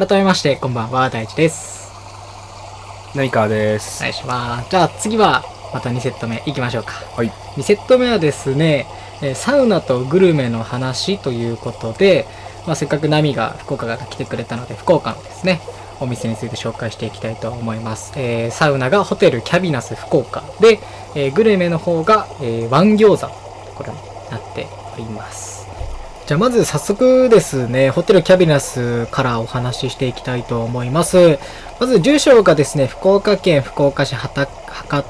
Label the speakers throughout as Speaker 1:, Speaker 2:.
Speaker 1: 改めまして、こんばんは、大地です。
Speaker 2: 何かです。
Speaker 1: お願いします。じゃあ次は、また2セット目いきましょうか。
Speaker 2: はい。
Speaker 1: 2セット目はですね、えーサウナとグルメの話ということで、まあ、せっかくナミが福岡から来てくれたので、福岡のですね、お店について紹介していきたいと思います。えーサウナがホテルキャビナス福岡で、えーグルメの方が、えーワン餃子ところになっております。じゃあまず早速ですね、ホテルキャビナスからお話ししていきたいと思います。まず住所がですね、福岡県福岡市博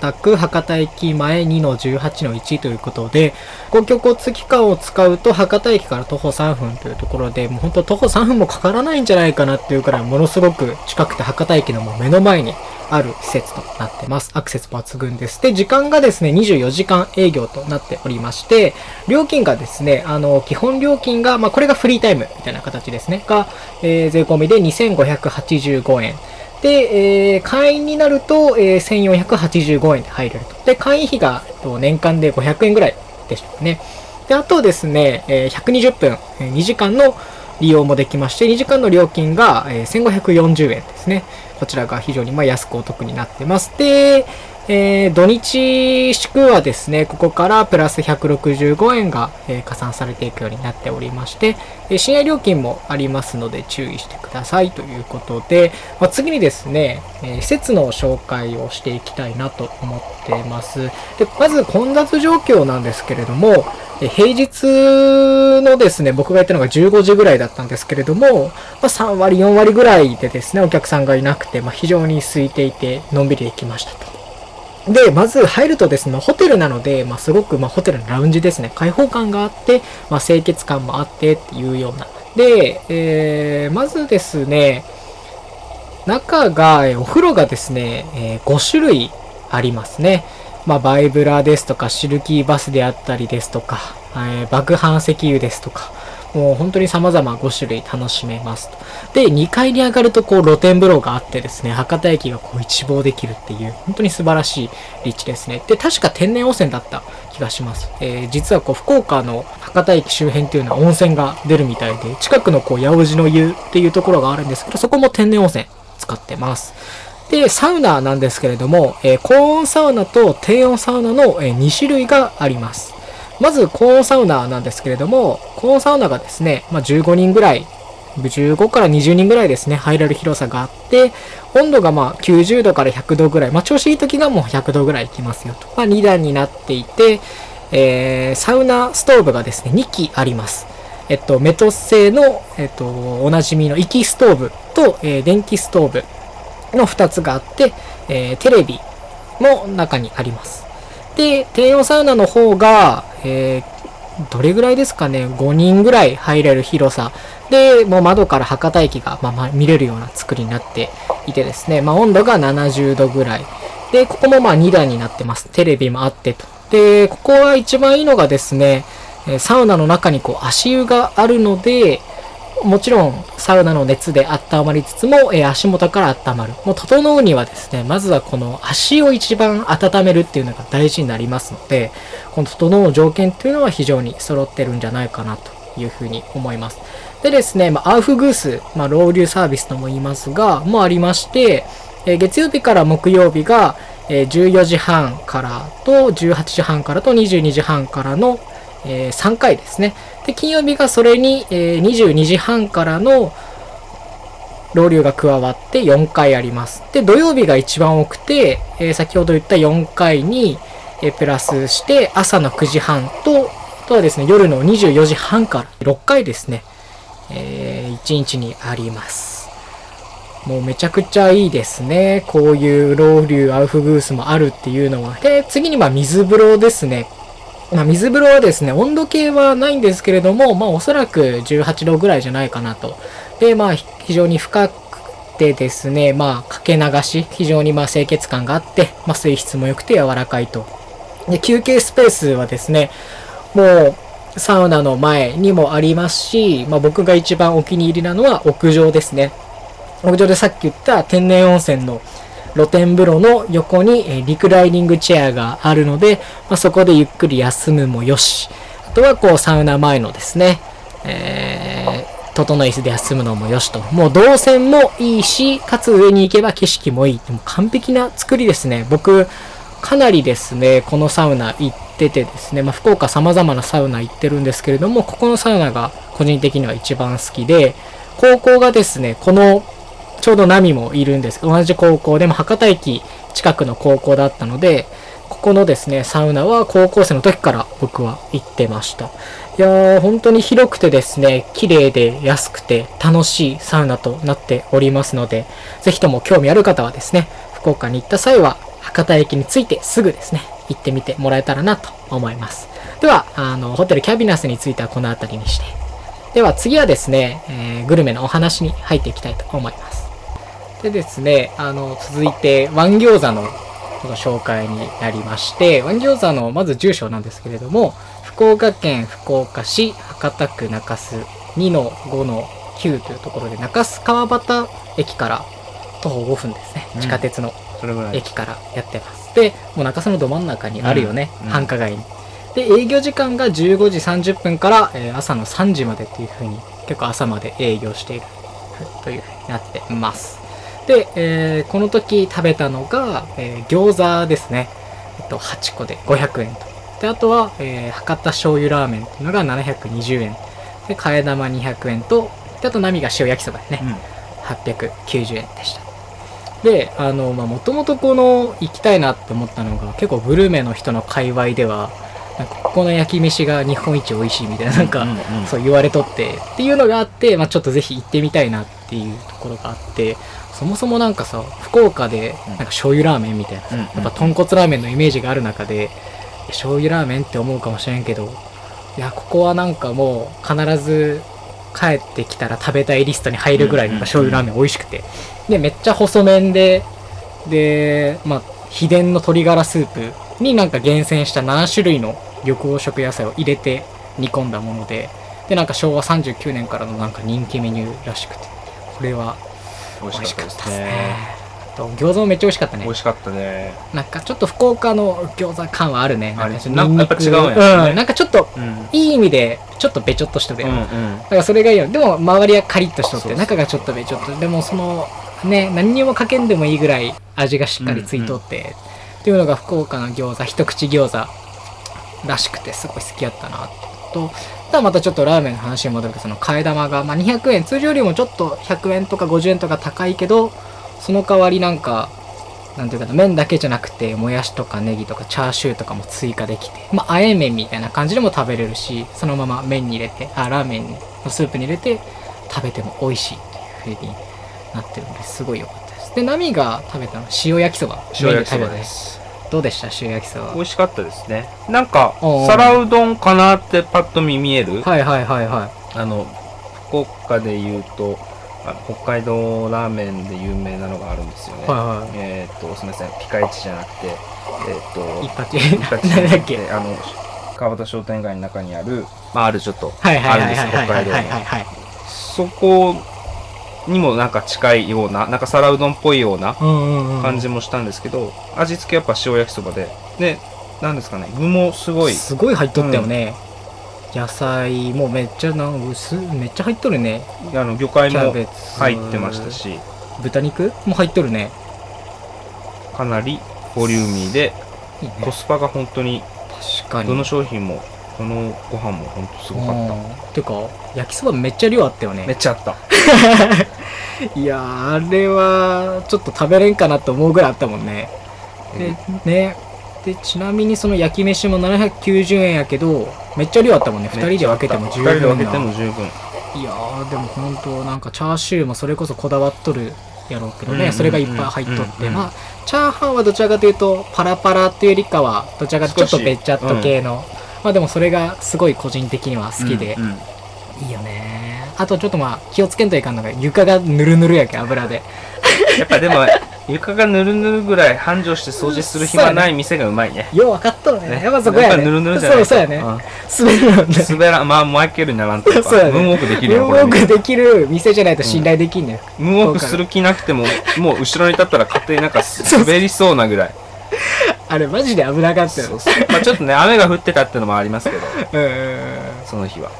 Speaker 1: 多区博多駅前2-18-1ということで、公共交通機関を使うと博多駅から徒歩3分というところで、もう本当徒歩3分もかからないんじゃないかなっていうくらいものすごく近くて博多駅のもう目の前にある施設となってます。アクセス抜群です。で、時間がですね、24時間営業となっておりまして、料金がですね、あの、基本料金が、まあ、これがフリータイムみたいな形ですね、が、えー税込みで2585円。で、えー会員になると、えー1485円で入れると。で、会員費がと年間で500円ぐらいでしょうね。で、あとですね、えー120分、2時間の利用もできまして、2時間の料金が、え1540円ですね。こちらが非常にま安くお得になってます。で、えー土日祝はですね、ここからプラス165円が、えー加算されていくようになっておりまして、えー深夜料金もありますので注意してくださいということで、まあ、次にですね、え施設の紹介をしていきたいなと思っています。で、まず混雑状況なんですけれども、え平日のですね、僕がやったのが15時ぐらいだったんですけれども、まあ、3割、4割ぐらいでですね、お客さんがいなくて、まあ、非常に空いていて、のんびりできましたと。で、まず入るとですね、ホテルなので、まあ、すごく、まあ、ホテルのラウンジですね、開放感があって、まあ、清潔感もあってっていうような。で、えー、まずですね、中が、えお風呂がですね、えー5種類ありますね。まあ、バイブラですとか、シルキーバスであったりですとか、えー爆飯石油ですとか、もう本当に様々5種類楽しめますと。で、2階に上がるとこう露天風呂があってですね、博多駅がこう一望できるっていう、本当に素晴らしい立地ですね。で、確か天然温泉だった気がします。えー実はこう福岡の博多駅周辺っていうのは温泉が出るみたいで、近くのこう八百路の湯っていうところがあるんですけど、そこも天然温泉使ってます。で、サウナなんですけれども、えー高温サウナと低温サウナの、え2種類があります。まず高温サウナなんですけれども、高温サウナがですね、まあ、15人ぐらい、15から20人ぐらいですね、入れる広さがあって、温度がまあ90度から100度ぐらい、まあ調子いい時がもう100度ぐらいいきますよと。まあ2段になっていて、えー、サウナストーブがですね、2機あります。えっと、メトス製の、えっと、おなじみの息ストーブと、えー電気ストーブの2つがあって、えーテレビも中にあります。で、低温サウナの方が、えーどれぐらいですかね、5人ぐらい入れる広さ。で、もう窓から博多駅が、まあまあ見れるような作りになっていてですね、まあ温度が70度ぐらい。で、ここもまあ2段になってます。テレビもあってと。で、ここは一番いいのがですね、サウナの中にこう足湯があるので、もちろんサウナの熱で温まりつつも、えー足元から温まる。もう整うにはですね、まずはこの足を一番温めるっていうのが大事になりますので、この整う条件っていうのは非常に揃ってるんじゃないかなというふうに思います。でですね、まあ、アウフグース、まあ、ロウリュサービスとも言いますが、もありまして、えー月曜日から木曜日が、えー14時半からと18時半からと22時半からの、えー3回ですね。で、金曜日がそれに、えー22時半からのロウリュが加わって4回あります。で、土曜日が一番多くて、えー先ほど言った4回に、えープラスして朝の9時半と、あとはですね、夜の24時半から6回ですね、え1日にあります。もうめちゃくちゃいいですね。こういうロウリュ、アウフグースもあるっていうのは。で、次にまあ水風呂ですね。まあ、水風呂はですね、温度計はないんですけれども、まあ、おそらく18度ぐらいじゃないかなと。で、まあ、非常に深くてですね、まあ、かけ流し、非常にまあ、清潔感があって、まあ、水質も良くて柔らかいと。で、休憩スペースはですね、もう、サウナの前にもありますし、まあ、僕が一番お気に入りなのは屋上ですね。屋上でさっき言った天然温泉の露天風呂の横に、えリクライニングチェアがあるので、まあ、そこでゆっくり休むもよし、あとはこうサウナ前のですね、えー整い椅子で休むのもよしと。もう動線もいいし、かつ上に行けば景色もいい。でも完璧な作りですね。僕、かなりですね、このサウナ行っててですね、まあ、福岡様々なサウナ行ってるんですけれども、ここのサウナが個人的には一番好きで、高校がですね、この、ちょうどナミもいるんですけど、同じ高校でも博多駅近くの高校だったので、ここのですね、サウナは高校生の時から僕は行ってました。いやー、本当に広くてですね、綺麗で安くて楽しいサウナとなっておりますので、ぜひとも興味ある方はですね、福岡に行った際は、博多駅に着いてすぐですね、行ってみてもらえたらなと思います。では、あの、ホテルキャビナスについてはこの辺りにして。では次はですね、えーグルメのお話に入っていきたいと思います。でですね、あの、続いて、ワン餃子のこの紹介になりまして、ワン餃子のまず住所なんですけれども、福岡県福岡市博多区中洲2の5の9というところで、中洲川端駅から徒歩5分ですね。
Speaker 2: うん
Speaker 1: 地下鉄の。駅からやってます。で、もう中洲のど真ん中にあるよね、
Speaker 2: うんうん
Speaker 1: 繁華街に。で、営業時間が15時30分から、えー朝の3時までっていう風に、結構朝まで営業しているという風になってます。で、えーこの時食べたのが、えー餃子ですね。えっと、8個で500円と。で、あとは、えー博多醤油ラーメンっていうのが720円。で、替え玉200円と、で、あと波が塩焼きそばでね。
Speaker 2: うん。
Speaker 1: 890円でした。で、あの、まあ、もともとこの、行きたいなって思ったのが、結構グルメの人の界隈では、なんかここの焼き飯が日本一美味しいみたいな、なんか、そう言われとって、っていうのがあって、まあ、ちょっとぜひ行ってみたいなっていうところがあって、そもそもなんかさ、福岡で、なんか醤油ラーメンみたいな、
Speaker 2: うんうん
Speaker 1: やっぱ豚骨ラーメンのイメージがある中で、醤油ラーメンって思うかもしれんけど、いや、ここはなんかもう必ず帰ってきたら食べたいリストに入るぐらいなんか醤油ラーメン美味しくて。で、めっちゃ細麺で、で、まあ、秘伝の鶏ガラスープになんか厳選した7種類の緑黄色野菜を入れて煮込んだもので、で、なんか昭和39年からのなんか人気メニューらしくて、これは
Speaker 2: 美味
Speaker 1: し
Speaker 2: しかっ
Speaker 1: たたですすね餃子もめっちゃ美味しかったね
Speaker 2: 美。味しかったね。
Speaker 1: なんかちょっと福岡の餃子感はあるね。
Speaker 2: あれ
Speaker 1: なんか
Speaker 2: やっぱ違うんやね
Speaker 1: うん、なんかちょっと、
Speaker 2: うん。
Speaker 1: いい意味で、ちょっとべちょっとしてるやん。
Speaker 2: うんうん。
Speaker 1: だからそれがいいよ。でも周りはカリッとしとって、中がちょっとべちょっと。でもその、ね、何にもかけんでもいいぐらい味がしっかりついとって、っていうのが福岡の餃子、一口餃子らしくてすごい好きやったなと。ただまたちょっとラーメンの話に戻るけど、その替え玉が、まあ、200円、通常よりもちょっと100円とか50円とか高いけど、その代わりなんか、なんていうか、麺だけじゃなくて、もやしとかネギとかチャーシューとかも追加できて、まあ、あえ麺みたいな感じでも食べれるし、そのまま麺に入れて、あ、ラーメンのスープに入れて食べても美味しいっていう風になってるので、すごい良かったです。で、ナミが食べたの、塩焼きそば。
Speaker 2: 塩焼きそば
Speaker 1: で
Speaker 2: す。
Speaker 1: どうでした？塩焼きそば。
Speaker 2: 美味しかったですね。なんか皿うどんかなってパッと見見える、
Speaker 1: はいはいはいは
Speaker 2: あの、福岡で言うと、あの北海道ラーメンで有名なのがあるんですよね。
Speaker 1: い。はいは
Speaker 2: えーっと、すみません、ピカイチじゃなくて、えーっと
Speaker 1: い。、一発。
Speaker 2: ピカイチじゃ
Speaker 1: 何だっけ？
Speaker 2: なくて、あの、川端商店街の中にある、まあ、あるちょっと、あるんですよ、北海道
Speaker 1: はいはいはい
Speaker 2: の。
Speaker 1: はい。
Speaker 2: そこにもなんか近いような、なんか皿うどんっぽいような
Speaker 1: うんうんうん。
Speaker 2: 感じもしたんですけど、味付けやっぱ塩焼きそばで、で、なんですかね、具もすごい、
Speaker 1: すごい入っとったよね。野菜もめっちゃなん薄めっちゃ入っとるね。
Speaker 2: あの魚介も入ってましたし、
Speaker 1: 豚肉も入っとるね。
Speaker 2: かなりボリューミーで、
Speaker 1: ね
Speaker 2: コスパが本当に、
Speaker 1: 確かに。
Speaker 2: どの商品も、どのご飯も本当すごかった。
Speaker 1: た。てか、焼きそばめっちゃ量あったよね。
Speaker 2: めっちゃあった。
Speaker 1: いやー、あれは、ちょっと食べれんかなと思うぐらいあったもんね。で、ね。で、ちなみにその焼き飯も790円やけど、めっちゃ量あったもんね。二人で分けても十分な。
Speaker 2: 二人で分けても十分。
Speaker 1: いやー、でも本当なんかチャーシューもそれこそこだわっとるやろうけどね、
Speaker 2: うんうんうん
Speaker 1: それがいっぱい入っとって、
Speaker 2: うんうん
Speaker 1: まあ、チャーハンはどちらかというと、パラパラっていうよりかは、どちらかというとちょっとべっちゃっと系の、まあでもそれがすごい個人的には好きで、
Speaker 2: うんうん
Speaker 1: いいよね。あとちょっとまあ気をつけんといかんのが床がぬるぬるやけん油で。
Speaker 2: やっぱでも、床がぬるぬるぐらい繁盛して掃除する暇ない店がうまいね。
Speaker 1: よう分かっとるね。
Speaker 2: ね
Speaker 1: やっぱそこやね。
Speaker 2: ぬるぬるじゃない
Speaker 1: そうそうやね。
Speaker 2: うん
Speaker 1: 滑るのね。
Speaker 2: 滑らん、まあ、マイケルにならんとか、
Speaker 1: そうやね
Speaker 2: ムーンウォークできるよ、こ
Speaker 1: ムーンウォ
Speaker 2: れ
Speaker 1: ークできる店じゃないと信頼できんねん。
Speaker 2: ムーンウォークする気なくても、もう後ろに立ったら勝手になんか 滑りそうなぐらい。
Speaker 1: あれマジで危なかったよ
Speaker 2: そう。そうまあちょっとね、雨が降ってたってのもありますけど、
Speaker 1: うん。
Speaker 2: その日は。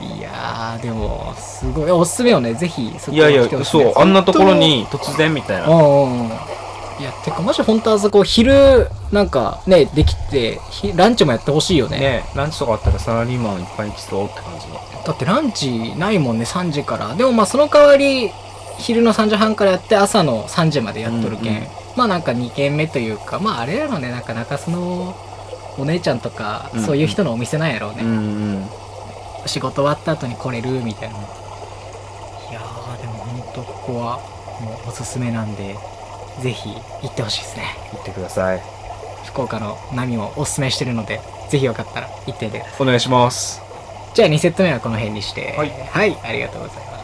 Speaker 1: いやーでもすごいおすすめよね。ぜひそこ
Speaker 2: いやいやそうあんなところに突然みたいな。
Speaker 1: うんいやてかもし本当はそこ昼なんかねできてひランチもやってほしいよね。
Speaker 2: ねランチとかあったらサラリーマンいっぱい来そうって感じの
Speaker 1: だってランチないもんね3時から。でもまあその代わり昼の3時半からやって朝の3時までやっとるけん、
Speaker 2: うんうん
Speaker 1: まあなんか2軒目というかまああれやろね。なんか中洲のお姉ちゃんとか、
Speaker 2: うんうん。
Speaker 1: そういう人のお店なんやろうね、
Speaker 2: うんうん
Speaker 1: 仕事終わった後に来れるみたいな。いやーでも本当ここはもうおすすめなんでぜひ行ってほしいですね。
Speaker 2: 行ってください。
Speaker 1: 福岡の波もおすすめしてるのでぜひよかったら行ってみてください。
Speaker 2: お願いします。
Speaker 1: じゃあ2セット目はこの辺にして。
Speaker 2: はい。
Speaker 1: はい、ありがとうございます